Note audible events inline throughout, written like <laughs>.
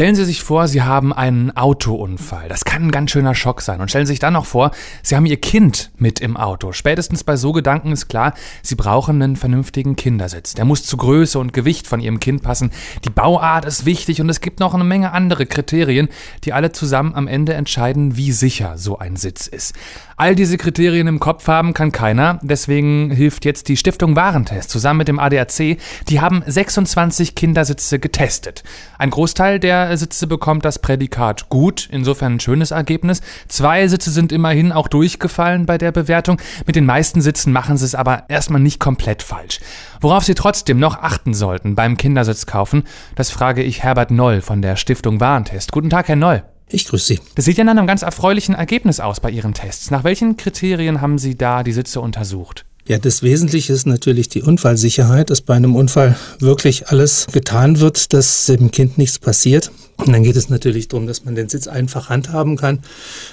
Stellen Sie sich vor, Sie haben einen Autounfall. Das kann ein ganz schöner Schock sein. Und stellen Sie sich dann noch vor, Sie haben Ihr Kind mit im Auto. Spätestens bei so Gedanken ist klar, Sie brauchen einen vernünftigen Kindersitz. Der muss zu Größe und Gewicht von Ihrem Kind passen. Die Bauart ist wichtig und es gibt noch eine Menge andere Kriterien, die alle zusammen am Ende entscheiden, wie sicher so ein Sitz ist. All diese Kriterien im Kopf haben kann keiner. Deswegen hilft jetzt die Stiftung Warentest zusammen mit dem ADAC. Die haben 26 Kindersitze getestet. Ein Großteil der Sitze bekommt das Prädikat gut, insofern ein schönes Ergebnis. Zwei Sitze sind immerhin auch durchgefallen bei der Bewertung. Mit den meisten Sitzen machen sie es aber erstmal nicht komplett falsch. Worauf Sie trotzdem noch achten sollten beim Kindersitz kaufen, das frage ich Herbert Noll von der Stiftung Warentest. Guten Tag, Herr Noll. Ich grüße Sie. Das sieht ja nach einem ganz erfreulichen Ergebnis aus bei Ihren Tests. Nach welchen Kriterien haben Sie da die Sitze untersucht? Ja, das Wesentliche ist natürlich die Unfallsicherheit, dass bei einem Unfall wirklich alles getan wird, dass dem Kind nichts passiert. Und dann geht es natürlich darum, dass man den Sitz einfach handhaben kann,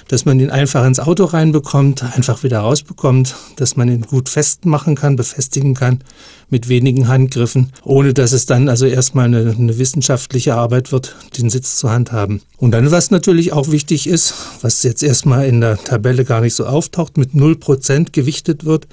dass man ihn einfach ins Auto reinbekommt, einfach wieder rausbekommt, dass man ihn gut festmachen kann, befestigen kann mit wenigen Handgriffen, ohne dass es dann also erstmal eine, eine wissenschaftliche Arbeit wird, den Sitz zu handhaben. Und dann, was natürlich auch wichtig ist, was jetzt erstmal in der Tabelle gar nicht so auftaucht, mit 0% gewichtet wird,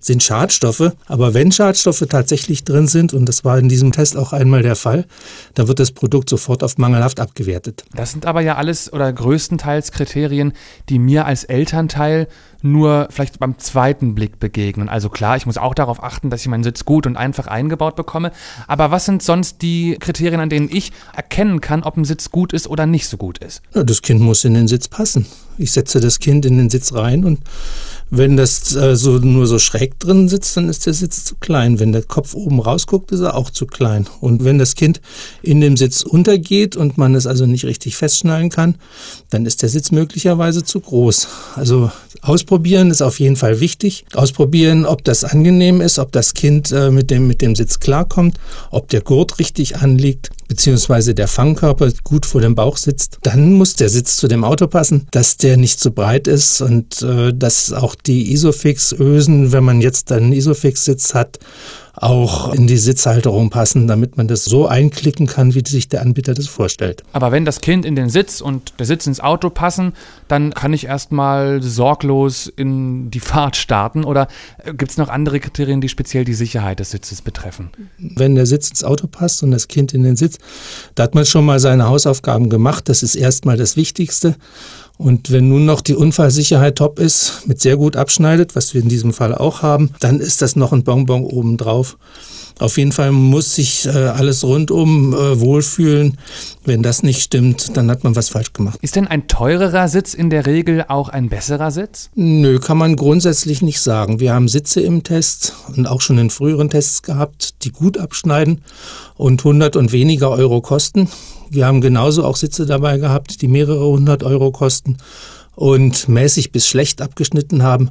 sind Schadstoffe. Aber wenn Schadstoffe tatsächlich drin sind, und das war in diesem Test auch einmal der Fall, dann wird das Produkt sofort auf mangelhaft Wissenschaft abgewertet. Das sind aber ja alles oder größtenteils Kriterien, die mir als Elternteil nur vielleicht beim zweiten Blick begegnen. Also klar, ich muss auch darauf achten, dass ich meinen Sitz gut und einfach eingebaut bekomme. Aber was sind sonst die Kriterien, an denen ich erkennen kann, ob ein Sitz gut ist oder nicht so gut ist? Ja, das Kind muss in den Sitz passen. Ich setze das Kind in den Sitz rein und wenn das äh, so nur so schräg drin sitzt, dann ist der Sitz zu klein. Wenn der Kopf oben rausguckt, ist er auch zu klein. Und wenn das Kind in dem Sitz untergeht und man es also nicht richtig festschnallen kann, dann ist der Sitz möglicherweise zu groß. Also ausprobieren ist auf jeden Fall wichtig. Ausprobieren, ob das angenehm ist, ob das Kind äh, mit, dem, mit dem Sitz klarkommt, ob der Gurt richtig anliegt beziehungsweise der Fangkörper gut vor dem Bauch sitzt, dann muss der Sitz zu dem Auto passen, dass der nicht zu breit ist und äh, dass auch die Isofix-Ösen, wenn man jetzt einen Isofix-Sitz hat, auch in die Sitzhalterung passen, damit man das so einklicken kann, wie sich der Anbieter das vorstellt. Aber wenn das Kind in den Sitz und der Sitz ins Auto passen, dann kann ich erstmal sorglos in die Fahrt starten oder äh, gibt es noch andere Kriterien, die speziell die Sicherheit des Sitzes betreffen? Wenn der Sitz ins Auto passt und das Kind in den Sitz, da hat man schon mal seine Hausaufgaben gemacht. Das ist erstmal das Wichtigste. Und wenn nun noch die Unfallsicherheit top ist, mit sehr gut abschneidet, was wir in diesem Fall auch haben, dann ist das noch ein Bonbon obendrauf. Auf jeden Fall muss sich äh, alles rundum äh, wohlfühlen. Wenn das nicht stimmt, dann hat man was falsch gemacht. Ist denn ein teurerer Sitz in der Regel auch ein besserer Sitz? Nö, kann man grundsätzlich nicht sagen. Wir haben Sitze im Test und auch schon in früheren Tests gehabt, die gut abschneiden und 100 und weniger Euro kosten. Wir haben genauso auch Sitze dabei gehabt, die mehrere hundert Euro kosten und mäßig bis schlecht abgeschnitten haben.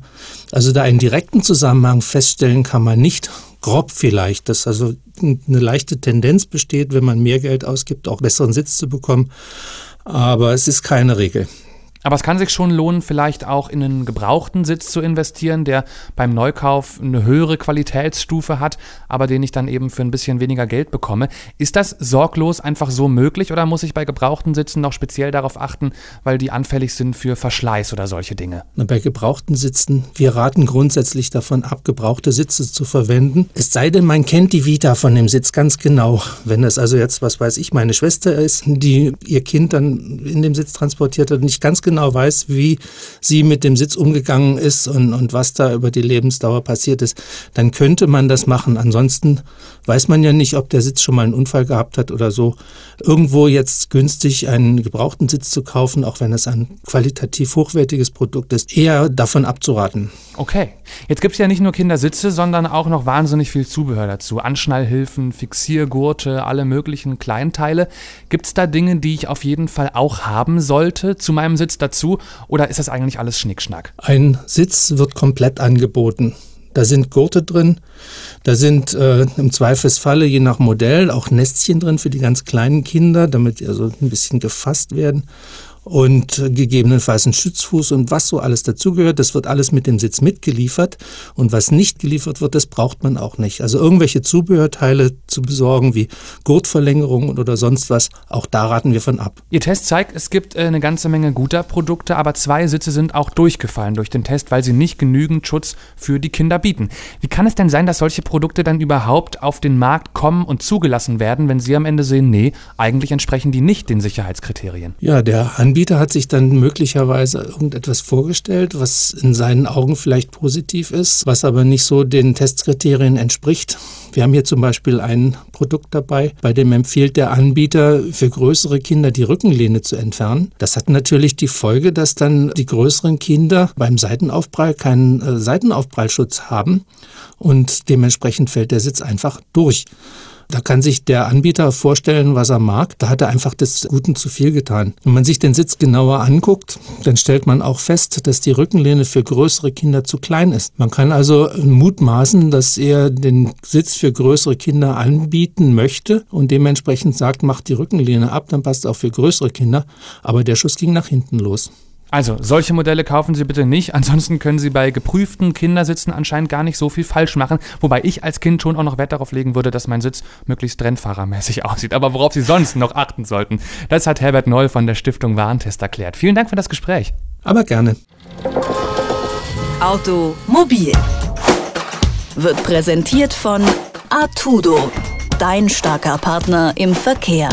Also da einen direkten Zusammenhang feststellen kann man nicht. Grob vielleicht, dass also eine leichte Tendenz besteht, wenn man mehr Geld ausgibt, auch besseren Sitz zu bekommen. Aber es ist keine Regel. Aber es kann sich schon lohnen, vielleicht auch in einen gebrauchten Sitz zu investieren, der beim Neukauf eine höhere Qualitätsstufe hat, aber den ich dann eben für ein bisschen weniger Geld bekomme. Ist das sorglos einfach so möglich oder muss ich bei gebrauchten Sitzen noch speziell darauf achten, weil die anfällig sind für Verschleiß oder solche Dinge? Bei gebrauchten Sitzen, wir raten grundsätzlich davon ab, gebrauchte Sitze zu verwenden. Es sei denn, man kennt die Vita von dem Sitz ganz genau. Wenn es also jetzt, was weiß ich, meine Schwester ist, die ihr Kind dann in dem Sitz transportiert hat, nicht ganz genau weiß, wie sie mit dem Sitz umgegangen ist und, und was da über die Lebensdauer passiert ist, dann könnte man das machen. Ansonsten weiß man ja nicht, ob der Sitz schon mal einen Unfall gehabt hat oder so. Irgendwo jetzt günstig einen gebrauchten Sitz zu kaufen, auch wenn es ein qualitativ hochwertiges Produkt ist, eher davon abzuraten. Okay. Jetzt gibt es ja nicht nur Kindersitze, sondern auch noch wahnsinnig viel Zubehör dazu. Anschnallhilfen, Fixiergurte, alle möglichen Kleinteile. Gibt es da Dinge, die ich auf jeden Fall auch haben sollte zu meinem Sitz dazu? Oder ist das eigentlich alles Schnickschnack? Ein Sitz wird komplett angeboten. Da sind Gurte drin, da sind äh, im Zweifelsfalle je nach Modell auch Nestchen drin für die ganz kleinen Kinder, damit die also ein bisschen gefasst werden. Und gegebenenfalls ein Stützfuß und was so alles dazugehört. Das wird alles mit dem Sitz mitgeliefert und was nicht geliefert wird, das braucht man auch nicht. Also irgendwelche Zubehörteile zu besorgen, wie Gurtverlängerungen oder sonst was, auch da raten wir von ab. Ihr Test zeigt, es gibt äh, eine ganze Menge guter Produkte, aber zwei Sitze sind auch durchgefallen durch den Test, weil sie nicht genügend Schutz für die Kinder bieten. Wie kann es denn sein, dass solche Produkte dann überhaupt auf den Markt kommen und zugelassen werden, wenn Sie am Ende sehen, nee, eigentlich entsprechen die nicht den Sicherheitskriterien? Ja, der Anbieter Anbieter hat sich dann möglicherweise irgendetwas vorgestellt, was in seinen Augen vielleicht positiv ist, was aber nicht so den Testkriterien entspricht. Wir haben hier zum Beispiel ein Produkt dabei, bei dem empfiehlt der Anbieter für größere Kinder die Rückenlehne zu entfernen. Das hat natürlich die Folge, dass dann die größeren Kinder beim Seitenaufprall keinen äh, Seitenaufprallschutz haben und dementsprechend fällt der Sitz einfach durch. Da kann sich der Anbieter vorstellen, was er mag. Da hat er einfach des Guten zu viel getan. Wenn man sich den Sitz genauer anguckt, dann stellt man auch fest, dass die Rückenlehne für größere Kinder zu klein ist. Man kann also mutmaßen, dass er den Sitz für größere Kinder anbieten möchte und dementsprechend sagt, macht die Rückenlehne ab, dann passt es auch für größere Kinder. Aber der Schuss ging nach hinten los. Also, solche Modelle kaufen Sie bitte nicht. Ansonsten können Sie bei geprüften Kindersitzen anscheinend gar nicht so viel falsch machen. Wobei ich als Kind schon auch noch Wert darauf legen würde, dass mein Sitz möglichst rennfahrermäßig <laughs> aussieht. Aber worauf Sie sonst noch achten sollten, das hat Herbert Noll von der Stiftung Warentest erklärt. Vielen Dank für das Gespräch. Aber gerne. Automobil wird präsentiert von Artudo, dein starker Partner im Verkehr.